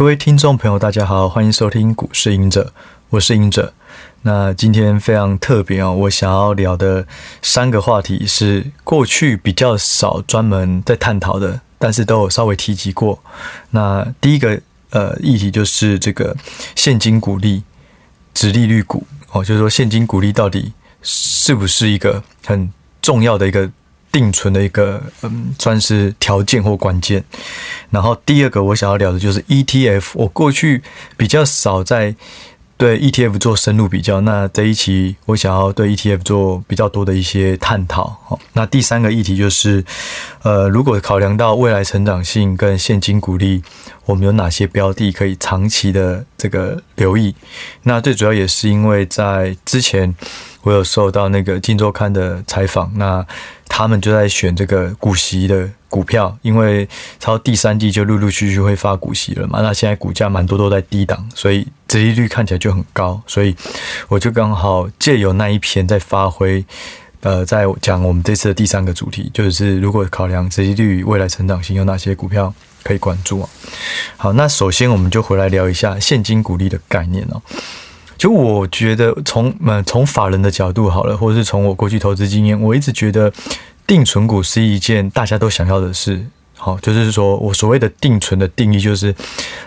各位听众朋友，大家好，欢迎收听股市赢者，我是赢者。那今天非常特别哦，我想要聊的三个话题是过去比较少专门在探讨的，但是都有稍微提及过。那第一个呃议题就是这个现金股利、殖利率股哦，就是说现金股利到底是不是一个很重要的一个。定存的一个嗯，算是条件或关键。然后第二个我想要聊的就是 ETF。我过去比较少在对 ETF 做深入比较，那这一期我想要对 ETF 做比较多的一些探讨。好，那第三个议题就是，呃，如果考量到未来成长性跟现金股利，我们有哪些标的可以长期的这个留意？那最主要也是因为在之前我有受到那个《金周刊》的采访，那。他们就在选这个股息的股票，因为超第三季就陆陆续续会发股息了嘛。那现在股价蛮多都在低档，所以折利率看起来就很高。所以我就刚好借由那一篇在发挥，呃，在讲我们这次的第三个主题，就是如果考量折利率未来成长性，有哪些股票可以关注啊？好，那首先我们就回来聊一下现金股利的概念哦。就我觉得从嗯从法人的角度好了，或者是从我过去投资经验，我一直觉得定存股是一件大家都想要的事。好，就是说我所谓的定存的定义就是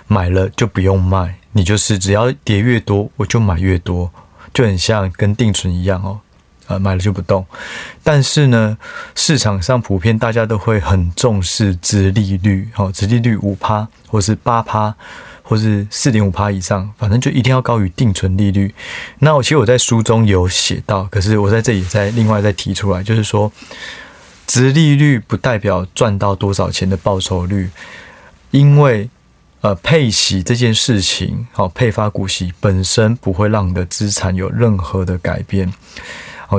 买了就不用卖，你就是只要跌越多我就买越多，就很像跟定存一样哦，呃买了就不动。但是呢，市场上普遍大家都会很重视殖利率，好，殖利率五趴或是八趴。或是四点五趴以上，反正就一定要高于定存利率。那我其实我在书中有写到，可是我在这里再另外再提出来，就是说，殖利率不代表赚到多少钱的报酬率，因为呃配息这件事情，好，配发股息本身不会让你的资产有任何的改变。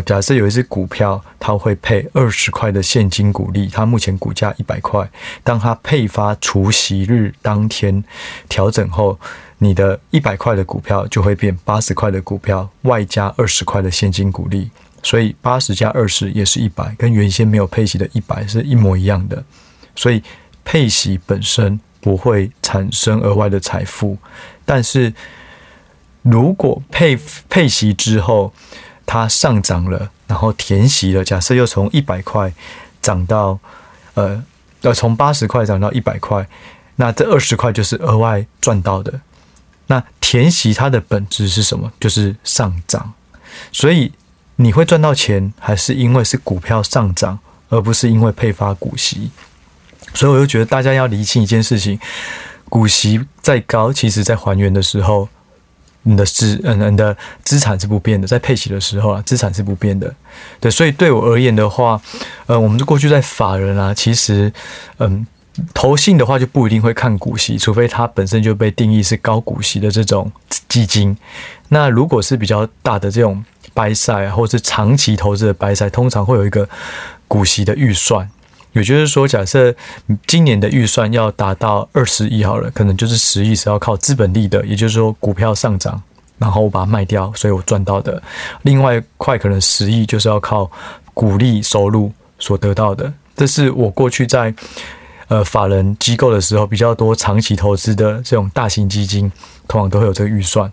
假设有一只股票，它会配二十块的现金股利，它目前股价一百块。当它配发除息日当天调整后，你的一百块的股票就会变八十块的股票，外加二十块的现金股利，所以八十加二十也是一百，跟原先没有配息的一百是一模一样的。所以配息本身不会产生额外的财富，但是如果配配息之后，它上涨了，然后填息了。假设又从一百块涨到，呃，呃，从八十块涨到一百块，那这二十块就是额外赚到的。那填息它的本质是什么？就是上涨。所以你会赚到钱，还是因为是股票上涨，而不是因为配发股息。所以我就觉得大家要厘清一件事情：股息再高，其实在还原的时候。你的资嗯，你的资产是不变的，在配息的时候啊，资产是不变的。对，所以对我而言的话，呃，我们就过去在法人啊，其实嗯，投信的话就不一定会看股息，除非它本身就被定义是高股息的这种基金。那如果是比较大的这种白塞或是长期投资的白塞通常会有一个股息的预算。也就是说，假设今年的预算要达到二十亿好了，可能就是十亿是要靠资本利的，也就是说股票上涨，然后我把它卖掉，所以我赚到的。另外一块可能十亿就是要靠股利收入所得到的。这是我过去在呃法人机构的时候比较多长期投资的这种大型基金，通常都会有这个预算。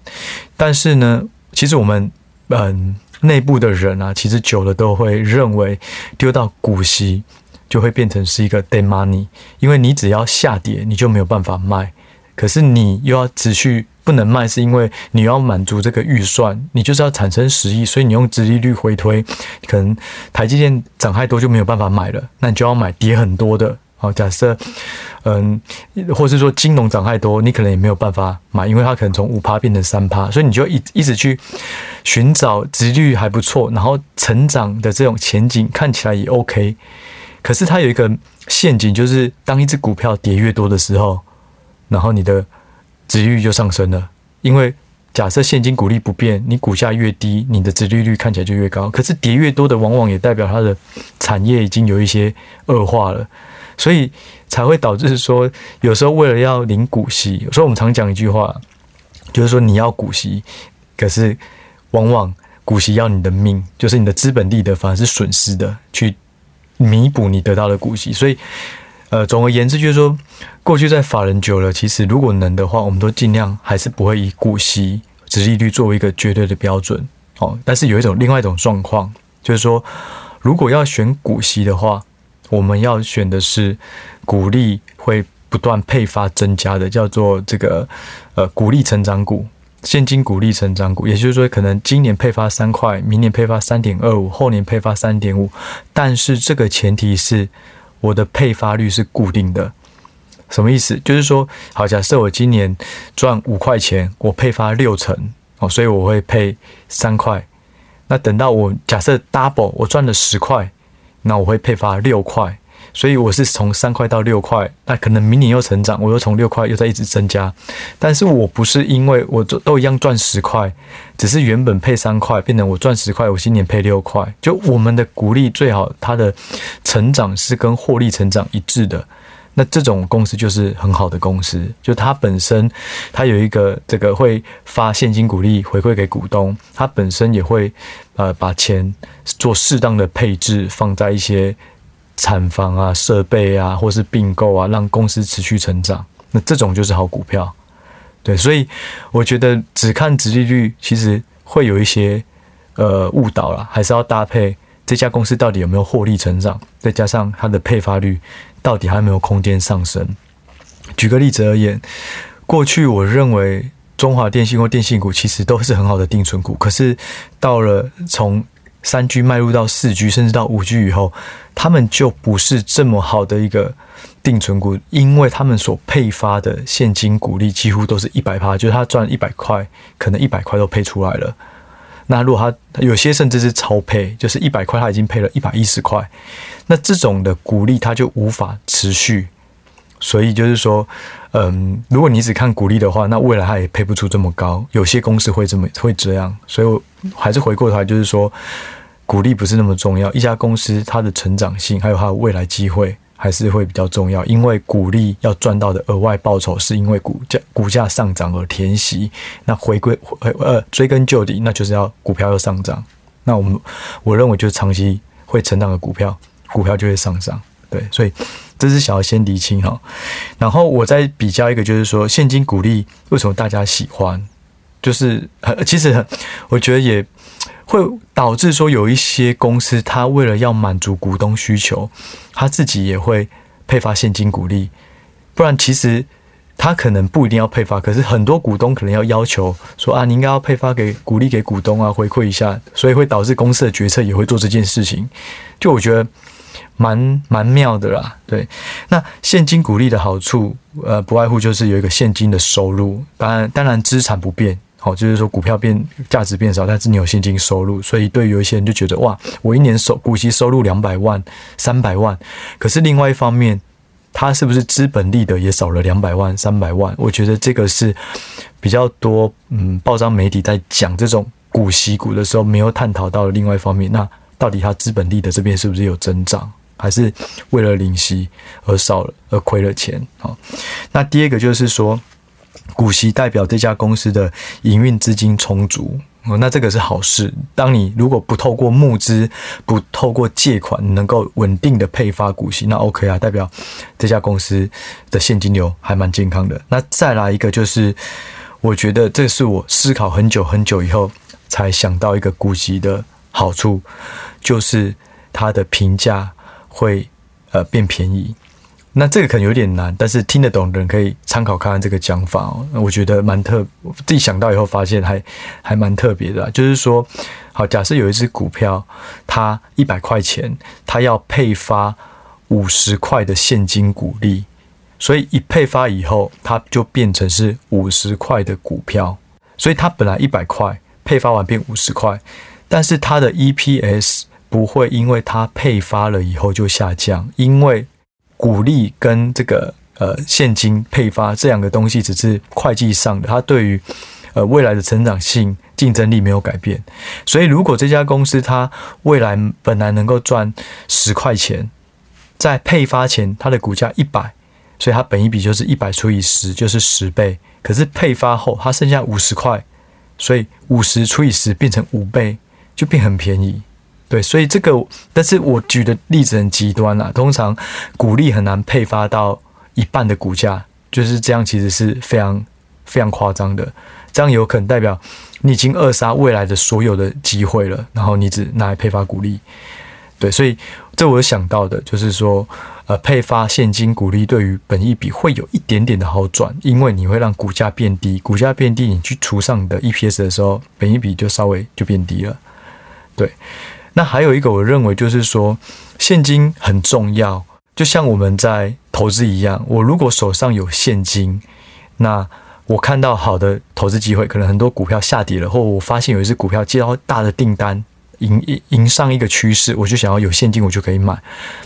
但是呢，其实我们嗯内部的人啊，其实久了都会认为丢到股息。就会变成是一个 dead money，因为你只要下跌，你就没有办法卖。可是你又要持续不能卖，是因为你要满足这个预算，你就是要产生十亿，所以你用殖利率回推，可能台积电涨太多就没有办法买了，那你就要买跌很多的。好，假设嗯，或是说金融涨太多，你可能也没有办法买，因为它可能从五趴变成三趴，所以你就一一直去寻找殖率还不错，然后成长的这种前景看起来也 OK。可是它有一个陷阱，就是当一只股票跌越多的时候，然后你的殖利率就上升了。因为假设现金股利不变，你股价越低，你的值利率看起来就越高。可是跌越多的，往往也代表它的产业已经有一些恶化了，所以才会导致说，有时候为了要领股息，有时候我们常讲一句话，就是说你要股息，可是往往股息要你的命，就是你的资本利得反而是损失的，去。弥补你得到的股息，所以，呃，总而言之就是说，过去在法人久了，其实如果能的话，我们都尽量还是不会以股息、殖利率作为一个绝对的标准哦。但是有一种另外一种状况，就是说，如果要选股息的话，我们要选的是股利会不断配发增加的，叫做这个呃股利成长股。现金股利成长股，也就是说，可能今年配发三块，明年配发三点二五，后年配发三点五。但是这个前提是我的配发率是固定的。什么意思？就是说，好，假设我今年赚五块钱，我配发六成哦，所以我会配三块。那等到我假设 double，我赚了十块，那我会配发六块。所以我是从三块到六块，那可能明年又成长，我又从六块又在一直增加。但是我不是因为我都一样赚十块，只是原本配三块，变成我赚十块，我今年配六块。就我们的股利最好它的成长是跟获利成长一致的，那这种公司就是很好的公司。就它本身它有一个这个会发现金股利回馈给股东，它本身也会呃把钱做适当的配置放在一些。产房啊、设备啊，或是并购啊，让公司持续成长，那这种就是好股票。对，所以我觉得只看殖利率，其实会有一些呃误导啦，还是要搭配这家公司到底有没有获利成长，再加上它的配发率到底还有没有空间上升。举个例子而言，过去我认为中华电信或电信股其实都是很好的定存股，可是到了从三 G 迈入到四 G，甚至到五 G 以后，他们就不是这么好的一个定存股，因为他们所配发的现金股利几乎都是一百趴，就是他赚一百块，可能一百块都配出来了。那如果他有些甚至是超配，就是一百块他已经配了一百一十块，那这种的股利他就无法持续。所以就是说，嗯，如果你只看股利的话，那未来它也配不出这么高。有些公司会这么会这样，所以我还是回过头来，就是说，股利不是那么重要。一家公司它的成长性还有它的未来机会还是会比较重要。因为股利要赚到的额外报酬，是因为股价股价上涨而填息。那回归呃追根究底，那就是要股票要上涨。那我们我认为就是长期会成长的股票，股票就会上涨。对，所以这是想要先厘清哈，然后我再比较一个，就是说现金股利为什么大家喜欢，就是其实我觉得也会导致说有一些公司，它为了要满足股东需求，他自己也会配发现金股利，不然其实他可能不一定要配发，可是很多股东可能要要求说啊，你应该要配发给鼓励给股东啊，回馈一下，所以会导致公司的决策也会做这件事情，就我觉得。蛮蛮妙的啦，对。那现金股利的好处，呃，不外乎就是有一个现金的收入。当然，当然资产不变，好，就是说股票变价值变少，但是你有现金收入，所以对于有一些人就觉得哇，我一年收股息收入两百万、三百万。可是另外一方面，它是不是资本利得也少了两百万、三百万？我觉得这个是比较多，嗯，报章媒体在讲这种股息股的时候，没有探讨到的另外一方面。那到底它资本利得这边是不是有增长？还是为了领息而少了，而亏了钱。好，那第二个就是说，股息代表这家公司的营运资金充足哦，那这个是好事。当你如果不透过募资，不透过借款，能够稳定的配发股息，那 OK 啊，代表这家公司的现金流还蛮健康的。那再来一个就是，我觉得这是我思考很久很久以后才想到一个股息的好处，就是它的评价。会呃变便宜，那这个可能有点难，但是听得懂的人可以参考看看这个讲法哦。我觉得蛮特，自己想到以后发现还还蛮特别的，就是说，好，假设有一只股票，它一百块钱，它要配发五十块的现金股利，所以一配发以后，它就变成是五十块的股票，所以它本来一百块，配发完变五十块，但是它的 EPS。不会因为它配发了以后就下降，因为股利跟这个呃现金配发这两个东西只是会计上的，它对于呃未来的成长性、竞争力没有改变。所以如果这家公司它未来本来能够赚十块钱，在配发前它的股价一百，所以它本一比就是一百除以十就是十倍。可是配发后它剩下五十块，所以五十除以十变成五倍，就变很便宜。对，所以这个，但是我举的例子很极端啦，通常股利很难配发到一半的股价，就是这样，其实是非常非常夸张的。这样有可能代表你已经扼杀未来的所有的机会了，然后你只拿来配发股利。对，所以这我想到的就是说，呃，配发现金股利对于本益比会有一点点的好转，因为你会让股价变低，股价变低，你去除上你的 EPS 的时候，本益比就稍微就变低了。对，那还有一个我认为就是说，现金很重要，就像我们在投资一样，我如果手上有现金，那我看到好的投资机会，可能很多股票下跌了，或我发现有一只股票接到大的订单。迎迎上一个趋势，我就想要有现金，我就可以买。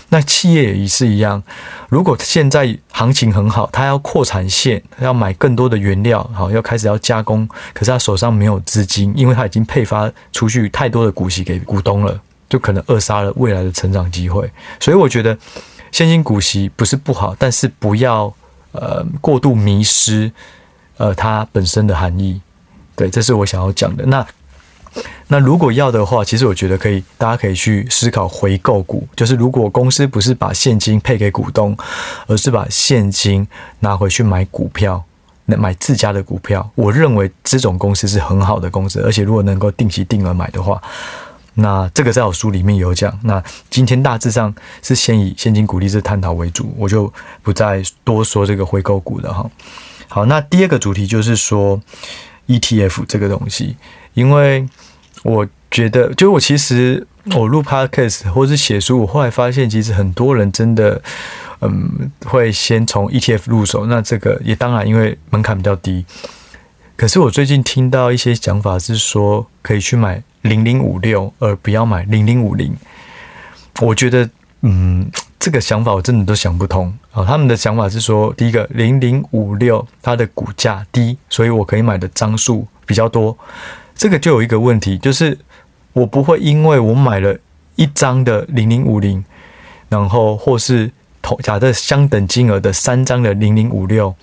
那企业也是一样，如果现在行情很好，他要扩产线，要买更多的原料，好，要开始要加工，可是他手上没有资金，因为他已经配发出去太多的股息给股东了，就可能扼杀了未来的成长机会。所以我觉得现金股息不是不好，但是不要呃过度迷失呃它本身的含义。对，这是我想要讲的。那。那如果要的话，其实我觉得可以，大家可以去思考回购股。就是如果公司不是把现金配给股东，而是把现金拿回去买股票，买自家的股票，我认为这种公司是很好的公司。而且如果能够定期定额买的话，那这个在我书里面有讲。那今天大致上是先以现金股利这探讨为主，我就不再多说这个回购股的哈。好，那第二个主题就是说 ETF 这个东西，因为。我觉得，就我其实我录 podcast 或是写书，我后来发现，其实很多人真的，嗯，会先从 ETF 入手。那这个也当然因为门槛比较低。可是我最近听到一些讲法是说，可以去买零零五六，而不要买零零五零。我觉得，嗯，这个想法我真的都想不通啊。他们的想法是说，第一个零零五六它的股价低，所以我可以买的张数比较多。这个就有一个问题，就是我不会因为我买了一张的零零五零，然后或是同假设相等金额的三张的零零五六，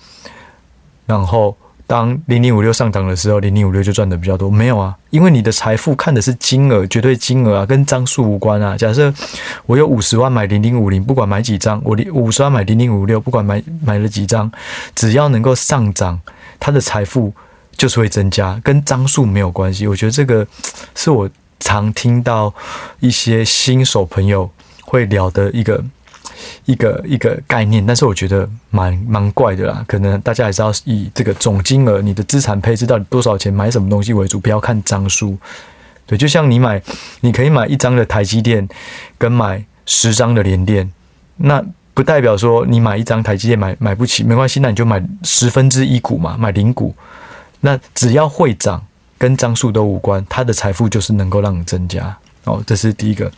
然后当零零五六上涨的时候，零零五六就赚的比较多。没有啊，因为你的财富看的是金额，绝对金额啊，跟张数无关啊。假设我有五十万买零零五零，不管买几张，我五十万买零零五六，不管买买了几张，只要能够上涨，它的财富。就是会增加，跟张数没有关系。我觉得这个 是我常听到一些新手朋友会聊的一个 一个一个概念，但是我觉得蛮蛮怪的啦。可能大家还是要以这个总金额、你的资产配置到底多少钱、买什么东西为主，不要看张数。对，就像你买，你可以买一张的台积电，跟买十张的联电，那不代表说你买一张台积电买买不起，没关系，那你就买十分之一股嘛，买零股。那只要会涨，跟张数都无关，它的财富就是能够让你增加哦。这是第一个。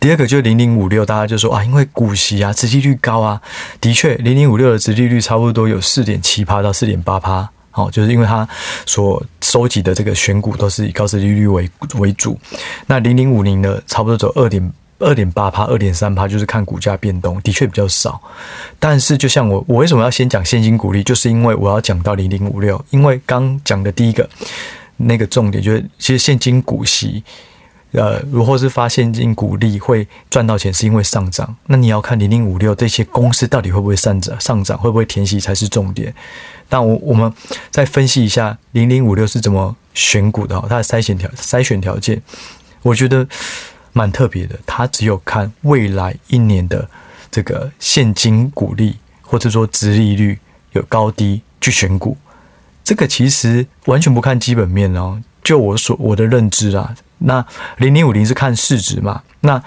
第二个就是零零五六，大家就说啊，因为股息啊，殖利率高啊。的确，零零五六的殖利率差不多有四点七趴到四点八趴，哦，就是因为它所收集的这个选股都是以高殖利率为为主。那零零五零呢，差不多走二点。二点八趴，二点三趴，就是看股价变动，的确比较少。但是，就像我，我为什么要先讲现金股利，就是因为我要讲到零零五六。因为刚讲的第一个那个重点，就是其实现金股息，呃，如果是发现金股利会赚到钱，是因为上涨。那你要看零零五六这些公司到底会不会上涨，上涨会不会填息才是重点。但我我们再分析一下零零五六是怎么选股的，它的筛选条筛选条件，我觉得。蛮特别的，他只有看未来一年的这个现金股利，或者说殖利率有高低去选股。这个其实完全不看基本面哦。就我所我的认知啊，那零零五零是看市值嘛。那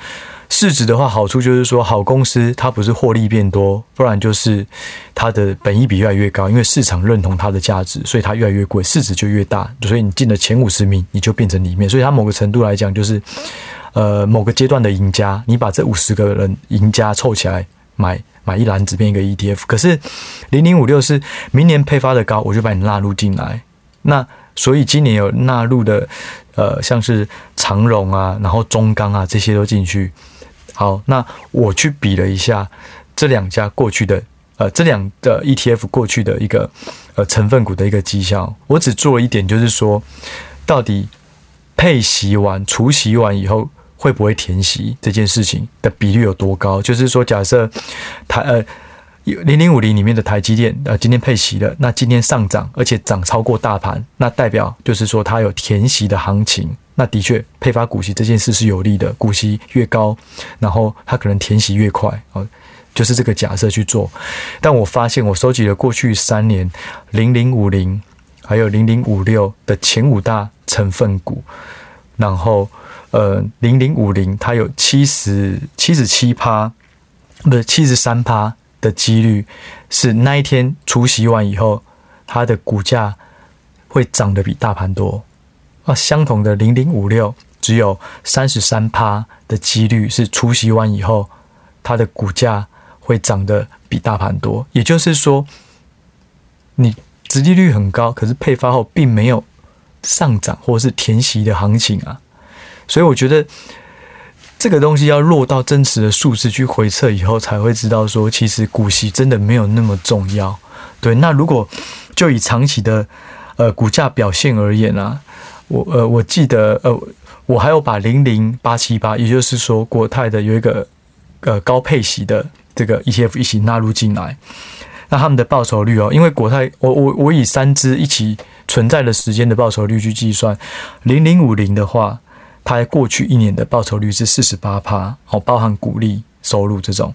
市值的话，好处就是说，好公司它不是获利变多，不然就是它的本益比越来越高，因为市场认同它的价值，所以它越来越贵，市值就越大。所以你进了前五十名，你就变成里面。所以它某个程度来讲，就是。呃，某个阶段的赢家，你把这五十个人赢家凑起来买买一篮子变一个 ETF。可是零零五六是明年配发的高，我就把你纳入进来。那所以今年有纳入的，呃，像是长荣啊，然后中钢啊这些都进去。好，那我去比了一下这两家过去的，呃，这两个 ETF 过去的一个呃成分股的一个绩效，我只做了一点，就是说到底配息完除息完以后。会不会填息这件事情的比率有多高？就是说，假设台呃零零五零里面的台积电呃今天配息了，那今天上涨，而且涨超过大盘，那代表就是说它有填息的行情。那的确配发股息这件事是有利的，股息越高，然后它可能填息越快哦，就是这个假设去做。但我发现我收集了过去三年零零五零还有零零五六的前五大成分股，然后。呃，零零五零它有七十七十七趴，不是七十三趴的几率是那一天除息完以后，它的股价会涨得比大盘多。啊，相同的零零五六只有三十三趴的几率是除息完以后，它的股价会涨得比大盘多。也就是说，你殖利率很高，可是配发后并没有上涨或是填息的行情啊。所以我觉得这个东西要落到真实的数字去回测以后，才会知道说，其实股息真的没有那么重要。对，那如果就以长期的呃股价表现而言啊，我呃我记得呃我还有把零零八七八，也就是说国泰的有一个呃高配息的这个 ETF 一起纳入进来，那他们的报酬率哦，因为国泰我我我以三支一起存在的时间的报酬率去计算，零零五零的话。它过去一年的报酬率是四十八趴，哦，包含股利收入这种。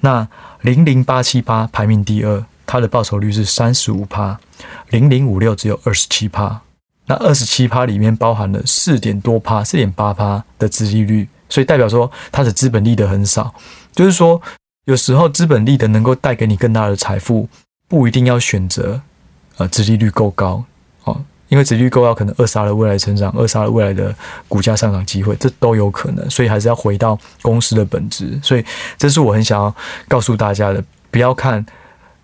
那零零八七八排名第二，它的报酬率是三十五趴，零零五六只有二十七趴。那二十七趴里面包含了四点多趴，四点八趴的殖利率，所以代表说它的资本利得很少。就是说，有时候资本利得能够带给你更大的财富，不一定要选择呃殖利率够高，哦。因为殖利率够高，可能扼杀了未来成长，扼杀了未来的股价上涨机会，这都有可能。所以还是要回到公司的本质。所以这是我很想要告诉大家的：不要看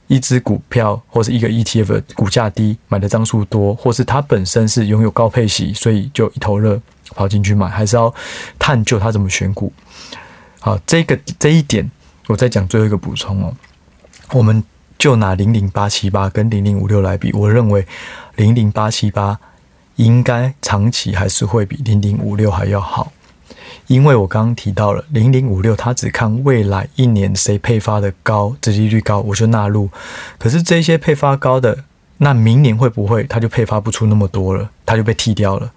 一只股票或是一个 ETF 的股价低，买的张数多，或是它本身是拥有高配息，所以就一头热跑进去买。还是要探究它怎么选股。好，这个这一点我再讲最后一个补充哦。我们就拿零零八七八跟零零五六来比，我认为。零零八七八应该长期还是会比零零五六还要好，因为我刚刚提到了零零五六，它只看未来一年谁配发的高，殖利率高，我就纳入。可是这些配发高的，那明年会不会它就配发不出那么多了，它就被剔掉了？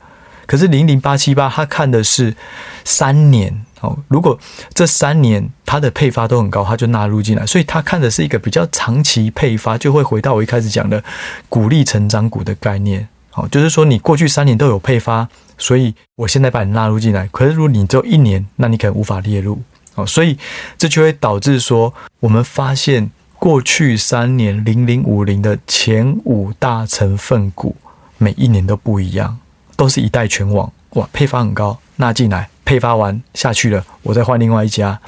可是零零八七八，它看的是三年哦，如果这三年它的配发都很高，它就纳入进来，所以它看的是一个比较长期配发，就会回到我一开始讲的鼓励成长股的概念。好，就是说你过去三年都有配发，所以我现在把你纳入进来。可是如果你只有一年，那你可能无法列入。哦，所以这就会导致说，我们发现过去三年零零五零的前五大成分股每一年都不一样。都是一代全网哇，配发很高，纳进来配发完下去了，我再换另外一家，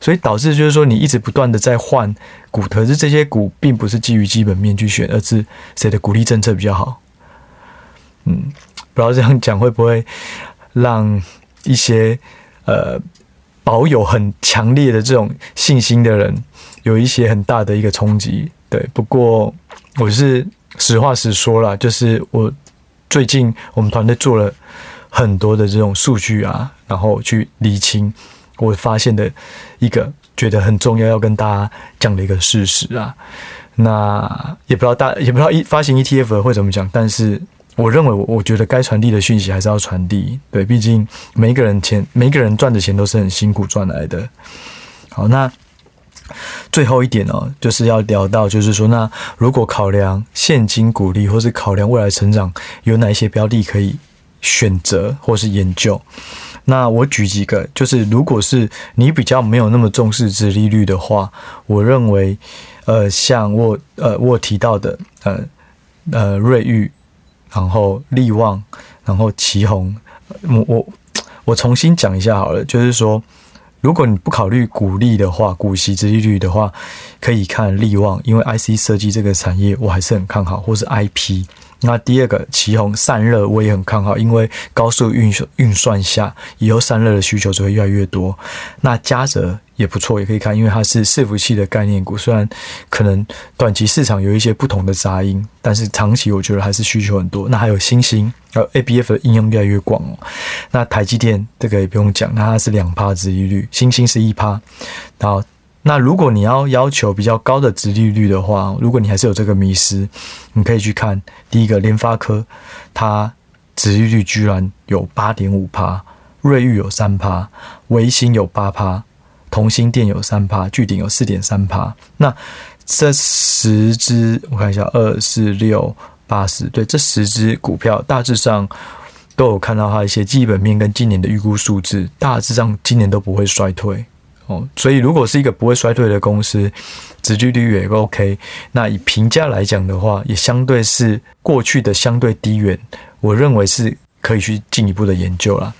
所以导致就是说你一直不断的在换股，可是这些股并不是基于基本面去选，而是谁的鼓励政策比较好。嗯，不知道这样讲会不会让一些呃保有很强烈的这种信心的人有一些很大的一个冲击。对，不过我是实话实说啦，就是我。最近我们团队做了很多的这种数据啊，然后去厘清我发现的一个觉得很重要要跟大家讲的一个事实啊。那也不知道大也不知道一发行 ETF 会怎么讲，但是我认为我我觉得该传递的讯息还是要传递。对，毕竟每一个人钱每一个人赚的钱都是很辛苦赚来的。好，那。最后一点哦，就是要聊到，就是说，那如果考量现金股利，或是考量未来成长，有哪一些标的可以选择或是研究？那我举几个，就是如果是你比较没有那么重视殖利率的话，我认为，呃，像我呃我提到的，呃呃瑞玉，然后利旺，然后奇红，我我我重新讲一下好了，就是说。如果你不考虑股利的话，股息之利率的话，可以看利旺，因为 IC 设计这个产业我还是很看好，或是 IP。那第二个奇鋐散热我也很看好，因为高速运运算下，以后散热的需求只会越来越多。那嘉泽也不错，也可以看，因为它是伺服器的概念股。虽然可能短期市场有一些不同的杂音，但是长期我觉得还是需求很多。那还有欣兴，呃，ABF 的应用越来越广哦。那台积电这个也不用讲，那它是两趴殖利率，星星是一趴。然后，那如果你要要求比较高的殖利率的话，如果你还是有这个迷失，你可以去看第一个联发科，它殖利率居然有八点五趴。瑞昱有三趴，微星有八趴，同心电有三趴，聚顶有四点三趴。那这十只，我看一下，二四六八十，对，这十只股票大致上都有看到它一些基本面跟今年的预估数字，大致上今年都不会衰退哦。所以如果是一个不会衰退的公司，殖利率也 OK。那以评价来讲的话，也相对是过去的相对低远，我认为是可以去进一步的研究啦。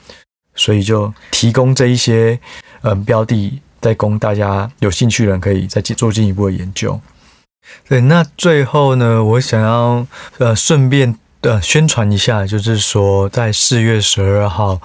所以就提供这一些嗯标的，再供大家有兴趣的人可以再做进一步的研究。对，那最后呢，我想要呃顺便呃宣传一下，就是说在四月十二号，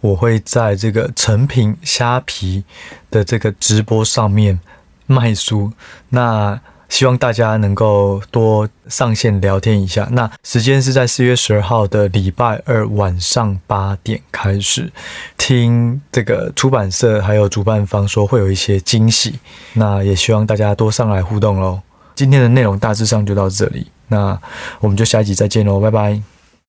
我会在这个成品虾皮的这个直播上面卖书。那希望大家能够多上线聊天一下。那时间是在四月十二号的礼拜二晚上八点开始，听这个出版社还有主办方说会有一些惊喜。那也希望大家多上来互动喽。今天的内容大致上就到这里，那我们就下一集再见喽，拜拜。